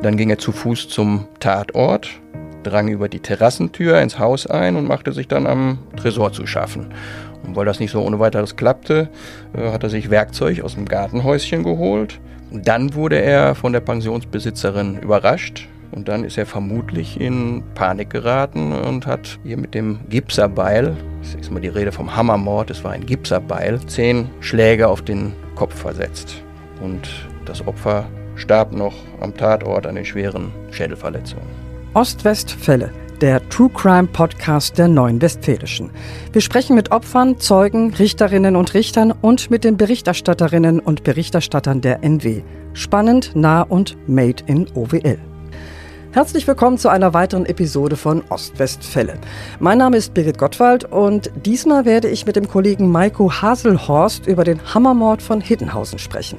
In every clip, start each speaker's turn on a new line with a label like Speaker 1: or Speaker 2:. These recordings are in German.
Speaker 1: Dann ging er zu Fuß zum Tatort, drang über die Terrassentür ins Haus ein und machte sich dann am Tresor zu schaffen. Und weil das nicht so ohne weiteres klappte, äh, hat er sich Werkzeug aus dem Gartenhäuschen geholt. Dann wurde er von der Pensionsbesitzerin überrascht und dann ist er vermutlich in Panik geraten und hat hier mit dem Gipserbeil, das ist mal die Rede vom Hammermord, es war ein Gipserbeil, zehn Schläge auf den Kopf versetzt. Und das Opfer starb noch am Tatort an den schweren Schädelverletzungen.
Speaker 2: Ost-West-Fälle, der True Crime Podcast der Neuen Westfälischen. Wir sprechen mit Opfern, Zeugen, Richterinnen und Richtern und mit den Berichterstatterinnen und Berichterstattern der NW. Spannend, nah und made in OWL. Herzlich willkommen zu einer weiteren Episode von Ostwestfälle. Mein Name ist Birgit Gottwald und diesmal werde ich mit dem Kollegen Maiko Haselhorst über den Hammermord von Hiddenhausen sprechen.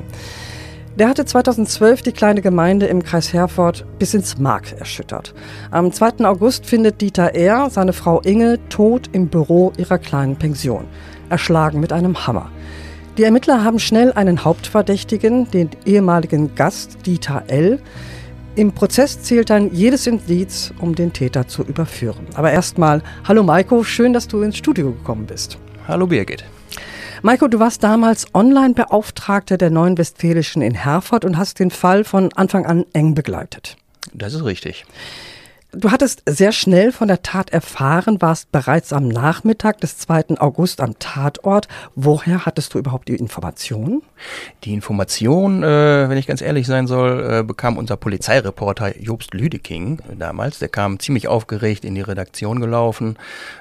Speaker 2: Der hatte 2012 die kleine Gemeinde im Kreis Herford bis ins Mark erschüttert. Am 2. August findet Dieter R., seine Frau Inge, tot im Büro ihrer kleinen Pension, erschlagen mit einem Hammer. Die Ermittler haben schnell einen Hauptverdächtigen, den ehemaligen Gast Dieter L., im Prozess zählt dann jedes Indiz, um den Täter zu überführen. Aber erstmal, hallo Maiko, schön, dass du ins Studio gekommen bist.
Speaker 1: Hallo Birgit.
Speaker 2: Maiko, du warst damals Online-Beauftragter der Neuen Westfälischen in Herford und hast den Fall von Anfang an eng begleitet.
Speaker 1: Das ist richtig.
Speaker 2: Du hattest sehr schnell von der Tat erfahren, warst bereits am Nachmittag des 2. August am Tatort. Woher hattest du überhaupt die Information?
Speaker 1: Die Information, äh, wenn ich ganz ehrlich sein soll, äh, bekam unser Polizeireporter Jobst Lüdeking damals. Der kam ziemlich aufgeregt in die Redaktion gelaufen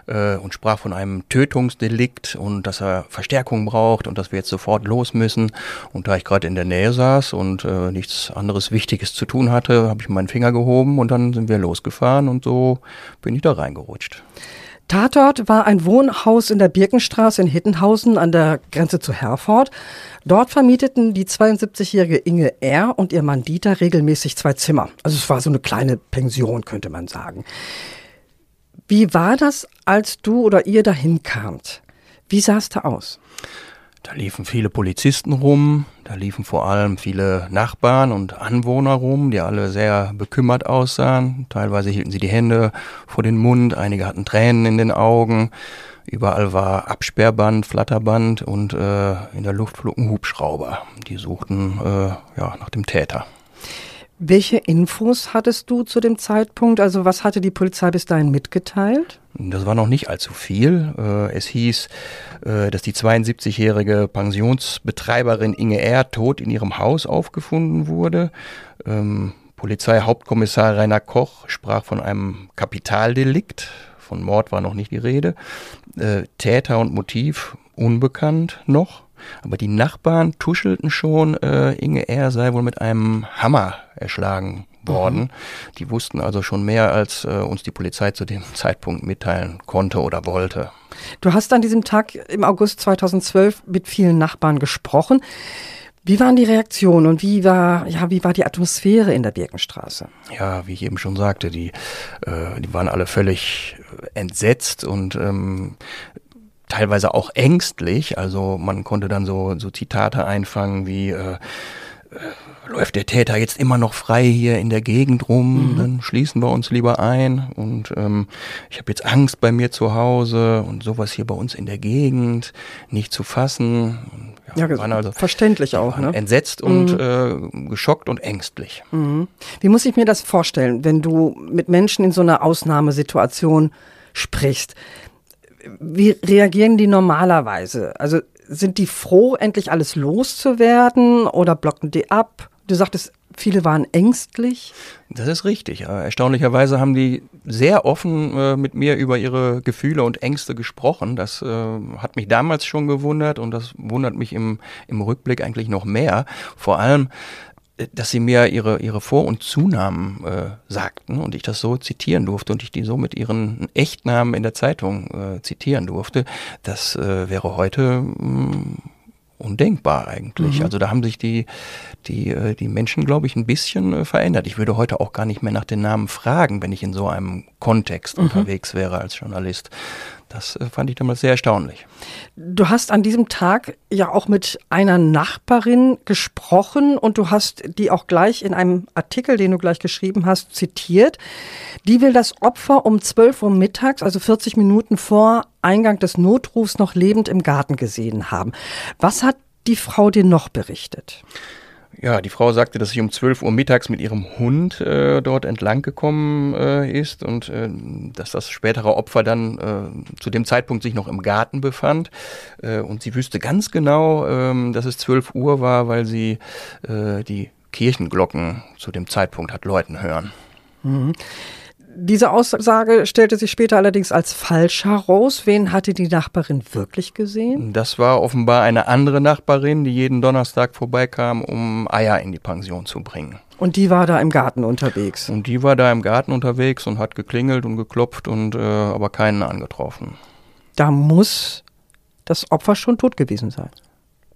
Speaker 1: äh, und sprach von einem Tötungsdelikt und dass er Verstärkung braucht und dass wir jetzt sofort los müssen. Und da ich gerade in der Nähe saß und äh, nichts anderes Wichtiges zu tun hatte, habe ich meinen Finger gehoben und dann sind wir losgefahren gefahren und so bin ich da reingerutscht.
Speaker 2: Tatort war ein Wohnhaus in der Birkenstraße in Hittenhausen an der Grenze zu Herford. Dort vermieteten die 72-jährige Inge R. und ihr Mann Dieter regelmäßig zwei Zimmer. Also es war so eine kleine Pension, könnte man sagen. Wie war das, als du oder ihr dahin kamt? Wie sah es da aus?
Speaker 1: Da liefen viele Polizisten rum, da liefen vor allem viele Nachbarn und Anwohner rum, die alle sehr bekümmert aussahen. Teilweise hielten sie die Hände vor den Mund, einige hatten Tränen in den Augen. Überall war Absperrband, Flatterband und äh, in der Luft flogen Hubschrauber. Die suchten äh, ja, nach dem Täter.
Speaker 2: Welche Infos hattest du zu dem Zeitpunkt? Also was hatte die Polizei bis dahin mitgeteilt?
Speaker 1: Das war noch nicht allzu viel. Äh, es hieß, äh, dass die 72-jährige Pensionsbetreiberin Inge R. tot in ihrem Haus aufgefunden wurde. Ähm, Polizeihauptkommissar Rainer Koch sprach von einem Kapitaldelikt. Von Mord war noch nicht die Rede. Äh, Täter und Motiv unbekannt noch. Aber die Nachbarn tuschelten schon, äh, Inge R. sei wohl mit einem Hammer erschlagen worden. Mhm. Die wussten also schon mehr, als äh, uns die Polizei zu dem Zeitpunkt mitteilen konnte oder wollte.
Speaker 2: Du hast an diesem Tag im August 2012 mit vielen Nachbarn gesprochen. Wie waren die Reaktionen und wie war, ja, wie war die Atmosphäre in der Birkenstraße?
Speaker 1: Ja, wie ich eben schon sagte, die, äh, die waren alle völlig entsetzt und ähm, teilweise auch ängstlich. Also man konnte dann so, so Zitate einfangen wie äh, äh, läuft der Täter jetzt immer noch frei hier in der Gegend rum, mhm. dann schließen wir uns lieber ein. Und ähm, ich habe jetzt Angst bei mir zu Hause und sowas hier bei uns in der Gegend nicht zu fassen.
Speaker 2: Ja, ja waren also verständlich auch. Ne?
Speaker 1: Entsetzt und mhm. äh, geschockt und ängstlich.
Speaker 2: Mhm. Wie muss ich mir das vorstellen, wenn du mit Menschen in so einer Ausnahmesituation sprichst? Wie reagieren die normalerweise? Also sind die froh, endlich alles loszuwerden oder blocken die ab? Du sagtest, viele waren ängstlich.
Speaker 1: Das ist richtig. Erstaunlicherweise haben die sehr offen äh, mit mir über ihre Gefühle und Ängste gesprochen. Das äh, hat mich damals schon gewundert und das wundert mich im, im Rückblick eigentlich noch mehr. Vor allem, dass sie mir ihre, ihre Vor- und Zunamen äh, sagten und ich das so zitieren durfte und ich die so mit ihren Echtnamen in der Zeitung äh, zitieren durfte, das äh, wäre heute mh, mm, undenkbar eigentlich. Mhm. Also da haben sich die, die, äh, die Menschen, glaube ich, ein bisschen äh, verändert. Ich würde heute auch gar nicht mehr nach den Namen fragen, wenn ich in so einem Kontext mhm. unterwegs wäre als Journalist. Das äh, fand ich damals sehr erstaunlich.
Speaker 2: Du hast an diesem Tag ja auch mit einer Nachbarin gesprochen und du hast die auch gleich in einem Artikel, den du gleich geschrieben hast, zitiert. Die will das Opfer um 12 Uhr mittags, also 40 Minuten vor Eingang des Notrufs, noch lebend im Garten gesehen haben. Was hat die Frau dir noch berichtet?
Speaker 1: Ja, die Frau sagte, dass sie um 12 Uhr mittags mit ihrem Hund äh, dort entlang gekommen äh, ist und äh, dass das spätere Opfer dann äh, zu dem Zeitpunkt sich noch im Garten befand. Äh, und sie wüsste ganz genau, ähm, dass es 12 Uhr war, weil sie äh, die Kirchenglocken zu dem Zeitpunkt hat läuten hören.
Speaker 2: Mhm. Diese Aussage stellte sich später allerdings als falsch heraus. Wen hatte die Nachbarin wirklich gesehen?
Speaker 1: Das war offenbar eine andere Nachbarin, die jeden Donnerstag vorbeikam, um Eier in die Pension zu bringen.
Speaker 2: Und die war da im Garten unterwegs?
Speaker 1: Und die war da im Garten unterwegs und hat geklingelt und geklopft und äh, aber keinen angetroffen.
Speaker 2: Da muss das Opfer schon tot gewesen sein.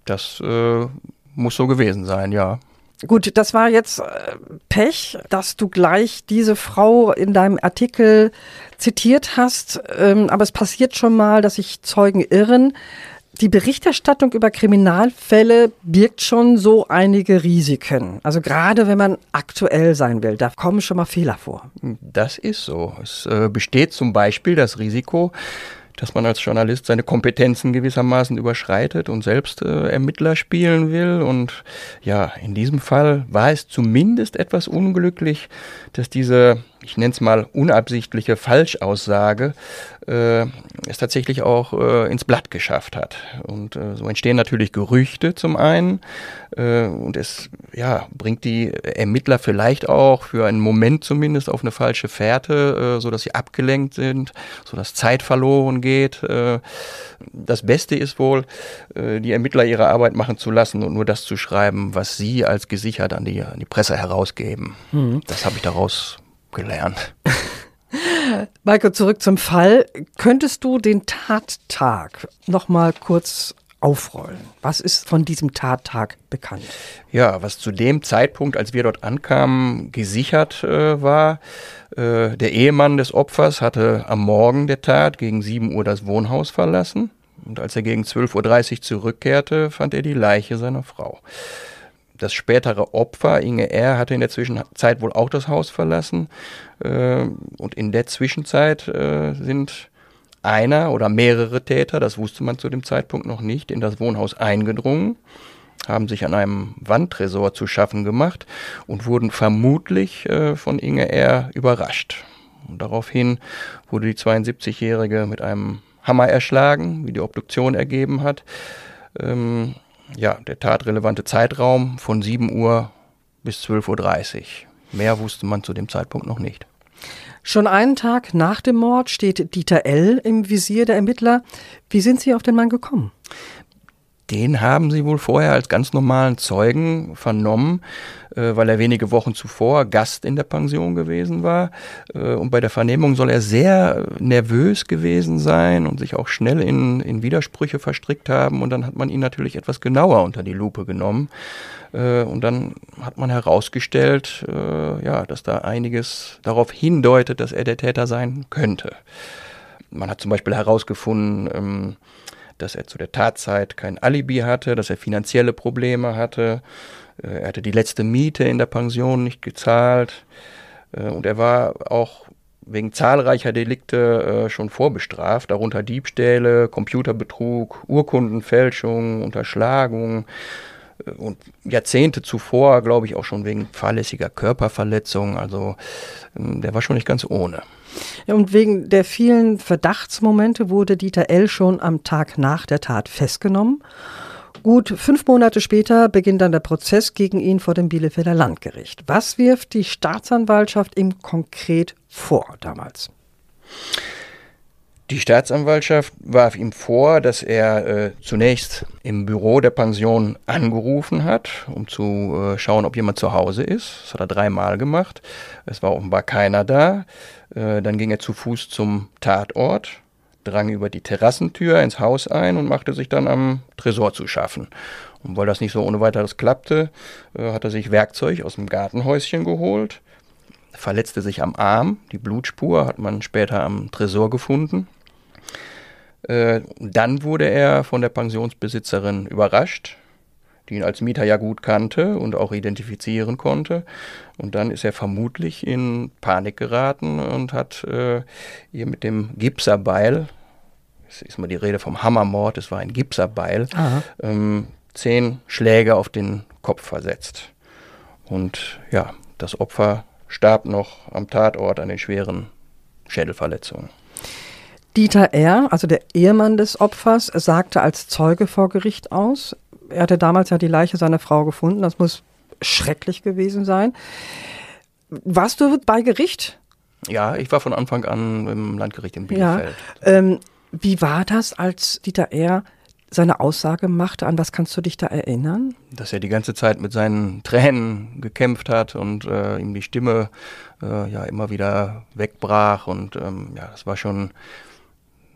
Speaker 1: Das äh, muss so gewesen sein, ja.
Speaker 2: Gut, das war jetzt äh, Pech, dass du gleich diese Frau in deinem Artikel zitiert hast. Ähm, aber es passiert schon mal, dass sich Zeugen irren. Die Berichterstattung über Kriminalfälle birgt schon so einige Risiken. Also gerade wenn man aktuell sein will, da kommen schon mal Fehler vor.
Speaker 1: Das ist so. Es äh, besteht zum Beispiel das Risiko, dass man als Journalist seine Kompetenzen gewissermaßen überschreitet und selbst äh, Ermittler spielen will. Und ja, in diesem Fall war es zumindest etwas unglücklich, dass diese ich nenne es mal unabsichtliche Falschaussage, äh, es tatsächlich auch äh, ins Blatt geschafft hat. Und äh, so entstehen natürlich Gerüchte zum einen äh, und es ja, bringt die Ermittler vielleicht auch für einen Moment zumindest auf eine falsche Fährte, äh, sodass sie abgelenkt sind, sodass Zeit verloren geht. Äh, das Beste ist wohl, äh, die Ermittler ihre Arbeit machen zu lassen und nur das zu schreiben, was sie als gesichert an die, an die Presse herausgeben. Mhm. Das habe ich daraus gelernt.
Speaker 2: Michael, zurück zum Fall. Könntest du den Tattag noch mal kurz aufrollen? Was ist von diesem Tattag bekannt?
Speaker 1: Ja, was zu dem Zeitpunkt, als wir dort ankamen, gesichert äh, war, äh, der Ehemann des Opfers hatte am Morgen der Tat gegen 7 Uhr das Wohnhaus verlassen. Und als er gegen 12.30 Uhr zurückkehrte, fand er die Leiche seiner Frau. Das spätere Opfer, Inge R., hatte in der Zwischenzeit wohl auch das Haus verlassen. Äh, und in der Zwischenzeit äh, sind einer oder mehrere Täter, das wusste man zu dem Zeitpunkt noch nicht, in das Wohnhaus eingedrungen, haben sich an einem Wandtresor zu schaffen gemacht und wurden vermutlich äh, von Inge R. überrascht. Und daraufhin wurde die 72-Jährige mit einem Hammer erschlagen, wie die Obduktion ergeben hat. Ähm, ja, der tatrelevante Zeitraum von 7 Uhr bis 12.30 Uhr. Mehr wusste man zu dem Zeitpunkt noch nicht.
Speaker 2: Schon einen Tag nach dem Mord steht Dieter L. im Visier der Ermittler. Wie sind Sie auf den Mann gekommen?
Speaker 1: Den haben sie wohl vorher als ganz normalen Zeugen vernommen, äh, weil er wenige Wochen zuvor Gast in der Pension gewesen war. Äh, und bei der Vernehmung soll er sehr nervös gewesen sein und sich auch schnell in, in Widersprüche verstrickt haben. Und dann hat man ihn natürlich etwas genauer unter die Lupe genommen. Äh, und dann hat man herausgestellt, äh, ja, dass da einiges darauf hindeutet, dass er der Täter sein könnte. Man hat zum Beispiel herausgefunden, ähm, dass er zu der Tatzeit kein Alibi hatte, dass er finanzielle Probleme hatte. Äh, er hatte die letzte Miete in der Pension nicht gezahlt. Äh, und er war auch wegen zahlreicher Delikte äh, schon vorbestraft, darunter Diebstähle, Computerbetrug, Urkundenfälschung, Unterschlagung und Jahrzehnte zuvor, glaube ich, auch schon wegen fahrlässiger Körperverletzung. Also ähm, der war schon nicht ganz ohne.
Speaker 2: Ja, und wegen der vielen Verdachtsmomente wurde Dieter L. schon am Tag nach der Tat festgenommen. Gut fünf Monate später beginnt dann der Prozess gegen ihn vor dem Bielefelder Landgericht. Was wirft die Staatsanwaltschaft ihm konkret vor damals?
Speaker 1: Die Staatsanwaltschaft warf ihm vor, dass er äh, zunächst im Büro der Pension angerufen hat, um zu äh, schauen, ob jemand zu Hause ist. Das hat er dreimal gemacht. Es war offenbar keiner da. Äh, dann ging er zu Fuß zum Tatort, drang über die Terrassentür ins Haus ein und machte sich dann am Tresor zu schaffen. Und weil das nicht so ohne weiteres klappte, äh, hat er sich Werkzeug aus dem Gartenhäuschen geholt verletzte sich am Arm. Die Blutspur hat man später am Tresor gefunden. Äh, dann wurde er von der Pensionsbesitzerin überrascht, die ihn als Mieter ja gut kannte und auch identifizieren konnte. Und dann ist er vermutlich in Panik geraten und hat äh, ihr mit dem Gipserbeil, es ist mal die Rede vom Hammermord, es war ein Gipserbeil, ähm, zehn Schläge auf den Kopf versetzt. Und ja, das Opfer starb noch am Tatort an den schweren Schädelverletzungen.
Speaker 2: Dieter R., also der Ehemann des Opfers, sagte als Zeuge vor Gericht aus. Er hatte damals ja die Leiche seiner Frau gefunden. Das muss schrecklich gewesen sein. Warst du bei Gericht?
Speaker 1: Ja, ich war von Anfang an im Landgericht in Bielefeld.
Speaker 2: Ja, ähm, wie war das, als Dieter R. seine Aussage machte? An was kannst du dich da erinnern?
Speaker 1: Dass er die ganze Zeit mit seinen Tränen gekämpft hat und äh, ihm die Stimme äh, ja immer wieder wegbrach. Und ähm, ja, das war schon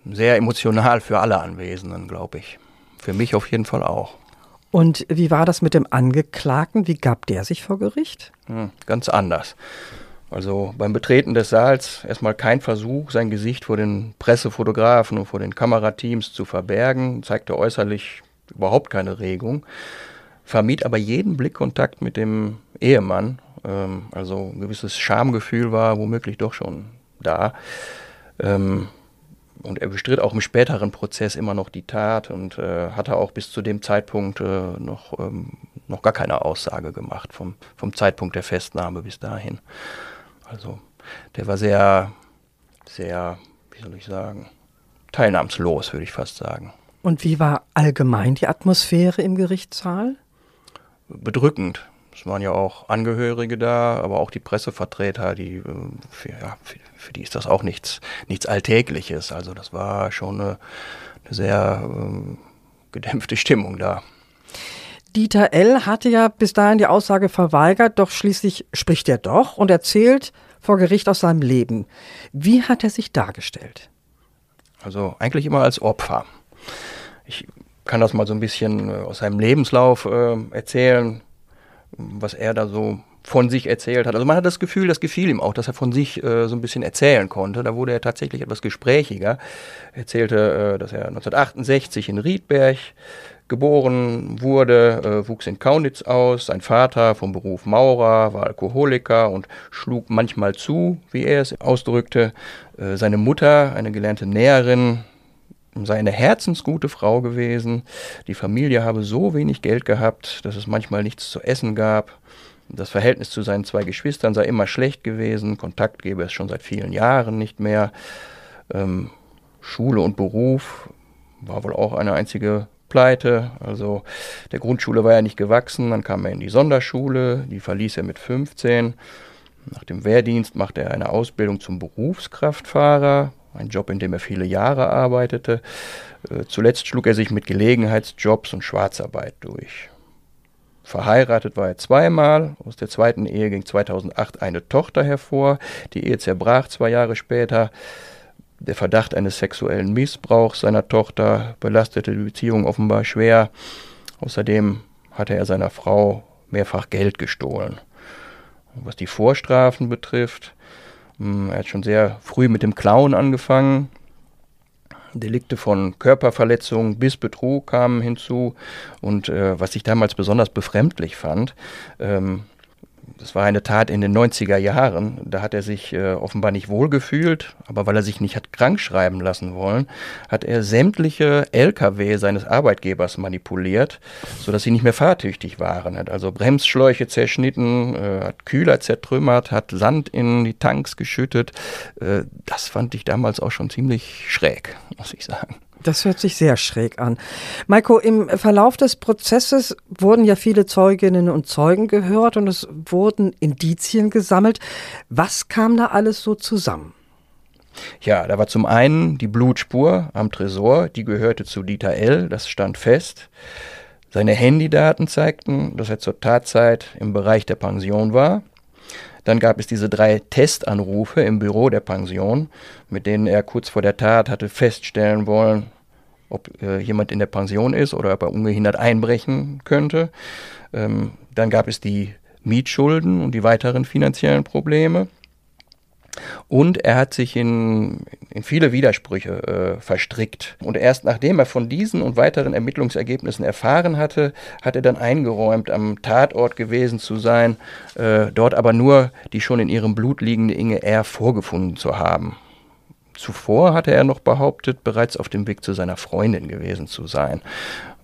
Speaker 1: sehr emotional für alle Anwesenden, glaube ich. Für mich auf jeden Fall auch.
Speaker 2: Und wie war das mit dem Angeklagten? Wie gab der sich vor Gericht?
Speaker 1: Hm, ganz anders. Also beim Betreten des Saals erstmal kein Versuch, sein Gesicht vor den Pressefotografen und vor den Kamerateams zu verbergen, zeigte äußerlich überhaupt keine Regung, vermied aber jeden Blickkontakt mit dem Ehemann. Ähm, also ein gewisses Schamgefühl war womöglich doch schon da. Ähm, und er bestritt auch im späteren Prozess immer noch die Tat und äh, hatte auch bis zu dem Zeitpunkt äh, noch, ähm, noch gar keine Aussage gemacht, vom, vom Zeitpunkt der Festnahme bis dahin. Also der war sehr, sehr, wie soll ich sagen, teilnahmslos, würde ich fast sagen.
Speaker 2: Und wie war allgemein die Atmosphäre im Gerichtssaal?
Speaker 1: Bedrückend. Es waren ja auch Angehörige da, aber auch die Pressevertreter, die, äh, für, ja, für, für die ist das auch nichts, nichts Alltägliches. Also das war schon eine, eine sehr äh, gedämpfte Stimmung da.
Speaker 2: Dieter L. hatte ja bis dahin die Aussage verweigert, doch schließlich spricht er doch und erzählt vor Gericht aus seinem Leben. Wie hat er sich dargestellt?
Speaker 1: Also eigentlich immer als Opfer. Ich kann das mal so ein bisschen äh, aus seinem Lebenslauf äh, erzählen was er da so von sich erzählt hat. Also man hat das Gefühl, das gefiel ihm auch, dass er von sich äh, so ein bisschen erzählen konnte. Da wurde er tatsächlich etwas gesprächiger. Er erzählte, äh, dass er 1968 in Riedberg geboren wurde, äh, wuchs in Kaunitz aus. Sein Vater vom Beruf Maurer war Alkoholiker und schlug manchmal zu, wie er es ausdrückte. Äh, seine Mutter, eine gelernte Näherin, sei eine herzensgute Frau gewesen. Die Familie habe so wenig Geld gehabt, dass es manchmal nichts zu essen gab. Das Verhältnis zu seinen zwei Geschwistern sei immer schlecht gewesen. Kontakt gäbe es schon seit vielen Jahren nicht mehr. Ähm, Schule und Beruf war wohl auch eine einzige Pleite. Also der Grundschule war ja nicht gewachsen. Dann kam er in die Sonderschule. Die verließ er mit 15. Nach dem Wehrdienst machte er eine Ausbildung zum Berufskraftfahrer ein Job, in dem er viele Jahre arbeitete. Äh, zuletzt schlug er sich mit Gelegenheitsjobs und Schwarzarbeit durch. Verheiratet war er zweimal. Aus der zweiten Ehe ging 2008 eine Tochter hervor. Die Ehe zerbrach zwei Jahre später. Der Verdacht eines sexuellen Missbrauchs seiner Tochter belastete die Beziehung offenbar schwer. Außerdem hatte er seiner Frau mehrfach Geld gestohlen. Was die Vorstrafen betrifft, er hat schon sehr früh mit dem Klauen angefangen. Delikte von Körperverletzung bis Betrug kamen hinzu. Und äh, was ich damals besonders befremdlich fand, ähm, das war eine Tat in den 90er Jahren. Da hat er sich äh, offenbar nicht wohlgefühlt, aber weil er sich nicht hat krank schreiben lassen wollen, hat er sämtliche LKW seines Arbeitgebers manipuliert, sodass sie nicht mehr fahrtüchtig waren. Hat also Bremsschläuche zerschnitten, äh, hat Kühler zertrümmert, hat Sand in die Tanks geschüttet. Äh, das fand ich damals auch schon ziemlich schräg, muss ich sagen.
Speaker 2: Das hört sich sehr schräg an. Maiko, im Verlauf des Prozesses wurden ja viele Zeuginnen und Zeugen gehört und es wurden Indizien gesammelt. Was kam da alles so zusammen?
Speaker 1: Ja, da war zum einen die Blutspur am Tresor, die gehörte zu Dieter L., das stand fest. Seine Handydaten zeigten, dass er zur Tatzeit im Bereich der Pension war. Dann gab es diese drei Testanrufe im Büro der Pension, mit denen er kurz vor der Tat hatte feststellen wollen, ob äh, jemand in der Pension ist oder ob er ungehindert einbrechen könnte. Ähm, dann gab es die Mietschulden und die weiteren finanziellen Probleme. Und er hat sich in, in viele Widersprüche äh, verstrickt. Und erst nachdem er von diesen und weiteren Ermittlungsergebnissen erfahren hatte, hat er dann eingeräumt, am Tatort gewesen zu sein, äh, dort aber nur die schon in ihrem Blut liegende Inge R. vorgefunden zu haben. Zuvor hatte er noch behauptet, bereits auf dem Weg zu seiner Freundin gewesen zu sein.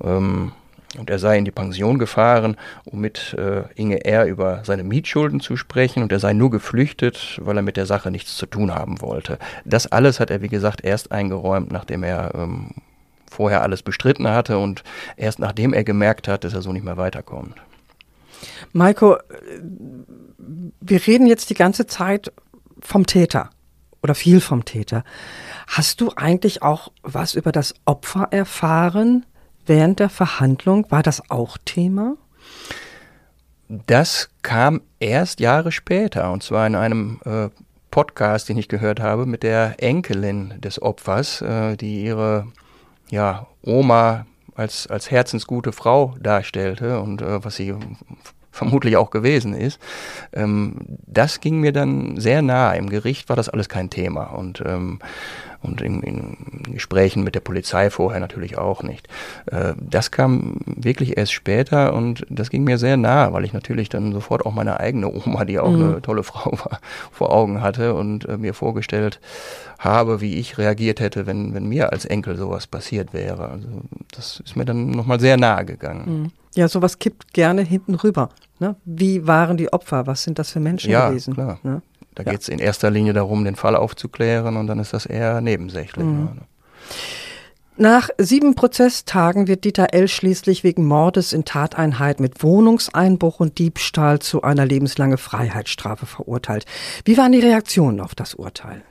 Speaker 1: Ähm, und er sei in die Pension gefahren, um mit äh, Inge R. über seine Mietschulden zu sprechen. Und er sei nur geflüchtet, weil er mit der Sache nichts zu tun haben wollte. Das alles hat er, wie gesagt, erst eingeräumt, nachdem er ähm, vorher alles bestritten hatte und erst nachdem er gemerkt hat, dass er so nicht mehr weiterkommt.
Speaker 2: Maiko, wir reden jetzt die ganze Zeit vom Täter oder viel vom Täter. Hast du eigentlich auch was über das Opfer erfahren? Während der Verhandlung, war das auch Thema?
Speaker 1: Das kam erst Jahre später, und zwar in einem äh, Podcast, den ich gehört habe, mit der Enkelin des Opfers, äh, die ihre ja, Oma als, als herzensgute Frau darstellte und äh, was sie vermutlich auch gewesen ist. Ähm, das ging mir dann sehr nah. Im Gericht war das alles kein Thema. Und ähm, und in, in, Gesprächen mit der Polizei vorher natürlich auch nicht. Äh, das kam wirklich erst später und das ging mir sehr nah, weil ich natürlich dann sofort auch meine eigene Oma, die auch mhm. eine tolle Frau war, vor Augen hatte und äh, mir vorgestellt habe, wie ich reagiert hätte, wenn, wenn mir als Enkel sowas passiert wäre. Also das ist mir dann nochmal sehr nahe gegangen.
Speaker 2: Mhm. Ja, sowas kippt gerne hinten rüber. Ne? Wie waren die Opfer? Was sind das für Menschen
Speaker 1: ja,
Speaker 2: gewesen?
Speaker 1: Klar. Ne? Da ja. geht es in erster Linie darum, den Fall aufzuklären und dann ist das eher nebensächlich. Mhm.
Speaker 2: Ne? Nach sieben Prozesstagen wird Dieter L. schließlich wegen Mordes in Tateinheit mit Wohnungseinbruch und Diebstahl zu einer lebenslangen Freiheitsstrafe verurteilt. Wie waren die Reaktionen auf das Urteil?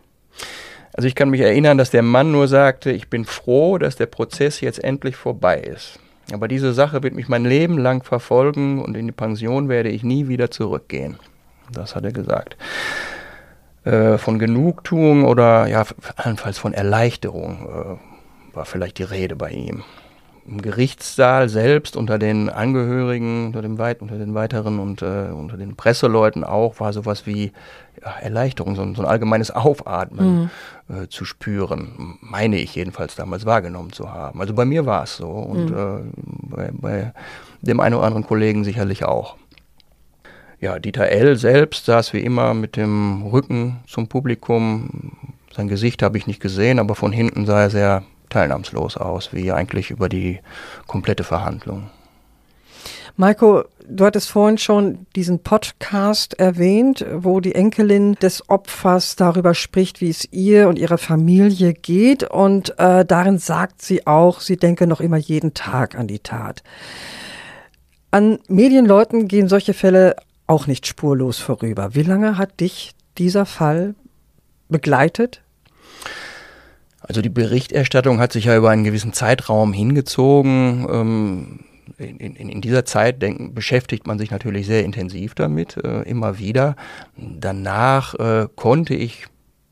Speaker 1: Also ich kann mich erinnern, dass der Mann nur sagte, ich bin froh, dass der Prozess jetzt endlich vorbei ist. Aber diese Sache wird mich mein Leben lang verfolgen und in die Pension werde ich nie wieder zurückgehen. Das hat er gesagt. Äh, von Genugtuung oder ja, allenfalls von Erleichterung äh, war vielleicht die Rede bei ihm. Im Gerichtssaal selbst unter den Angehörigen, unter, dem weit, unter den weiteren und äh, unter den Presseleuten auch, war sowas wie ja, Erleichterung, so ein, so ein, allgemeines Aufatmen mhm. äh, zu spüren, meine ich jedenfalls damals wahrgenommen zu haben. Also bei mir war es so und mhm. äh, bei, bei dem einen oder anderen Kollegen sicherlich auch. Ja, Dieter L. selbst saß wie immer mit dem Rücken zum Publikum. Sein Gesicht habe ich nicht gesehen, aber von hinten sah er sehr teilnahmslos aus, wie eigentlich über die komplette Verhandlung.
Speaker 2: Maiko, du hattest vorhin schon diesen Podcast erwähnt, wo die Enkelin des Opfers darüber spricht, wie es ihr und ihrer Familie geht. Und äh, darin sagt sie auch, sie denke noch immer jeden Tag an die Tat. An Medienleuten gehen solche Fälle auch nicht spurlos vorüber. Wie lange hat dich dieser Fall begleitet?
Speaker 1: Also die Berichterstattung hat sich ja über einen gewissen Zeitraum hingezogen. Ähm, in, in, in, dieser Zeit denk, beschäftigt man sich natürlich sehr intensiv damit, äh, immer wieder. Danach äh, konnte ich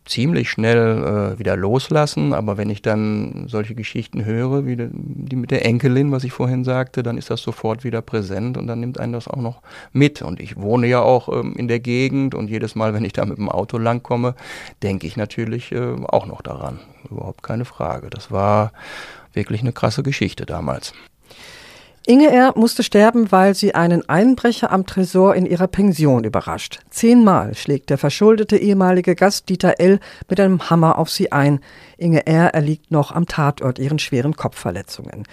Speaker 1: ziemlich schnell äh, wieder loslassen, aber wenn ich dann solche Geschichten höre, wie die, mit der Enkelin, was ich vorhin sagte, dann ist das sofort wieder präsent und dann nimmt einen das auch noch mit. Und ich wohne ja auch ähm, in der Gegend und jedes Mal, wenn ich da mit dem Auto langkomme, denke ich natürlich äh, auch noch daran. Überhaupt keine Frage. Das war wirklich eine krasse Geschichte damals.
Speaker 2: Inge R. musste sterben, weil sie einen Einbrecher am Tresor in ihrer Pension überrascht. Zehnmal schlägt der verschuldete ehemalige Gast Dieter L. mit einem Hammer auf sie ein. Inge R. erliegt noch am Tatort ihren schweren Kopfverletzungen.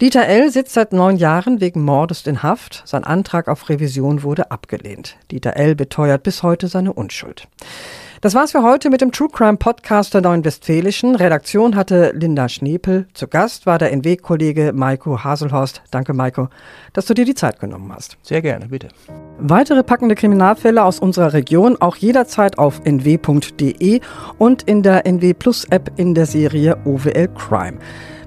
Speaker 2: Dieter L. sitzt seit neun Jahren wegen Mordes in Haft. Sein Antrag auf Revision wurde abgelehnt. Dieter L. beteuert bis heute seine Unschuld. Das war's für heute mit dem True Crime Podcast der Neuen Westfälischen. Redaktion hatte Linda Schnepel. Zu Gast war der NW-Kollege Maiko Haselhorst. Danke, Maiko, dass du dir die Zeit genommen hast.
Speaker 1: Sehr gerne, bitte.
Speaker 2: Weitere packende Kriminalfälle aus unserer Region auch jederzeit auf nw.de und in der NW Plus App in der Serie OWL Crime.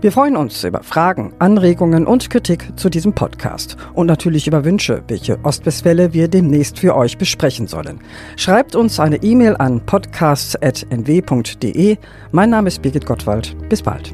Speaker 2: Wir freuen uns über Fragen, Anregungen und Kritik zu diesem Podcast und natürlich über Wünsche, welche Ostwestfälle wir demnächst für euch besprechen sollen. Schreibt uns eine E-Mail an podcasts.nw.de. Mein Name ist Birgit Gottwald. Bis bald.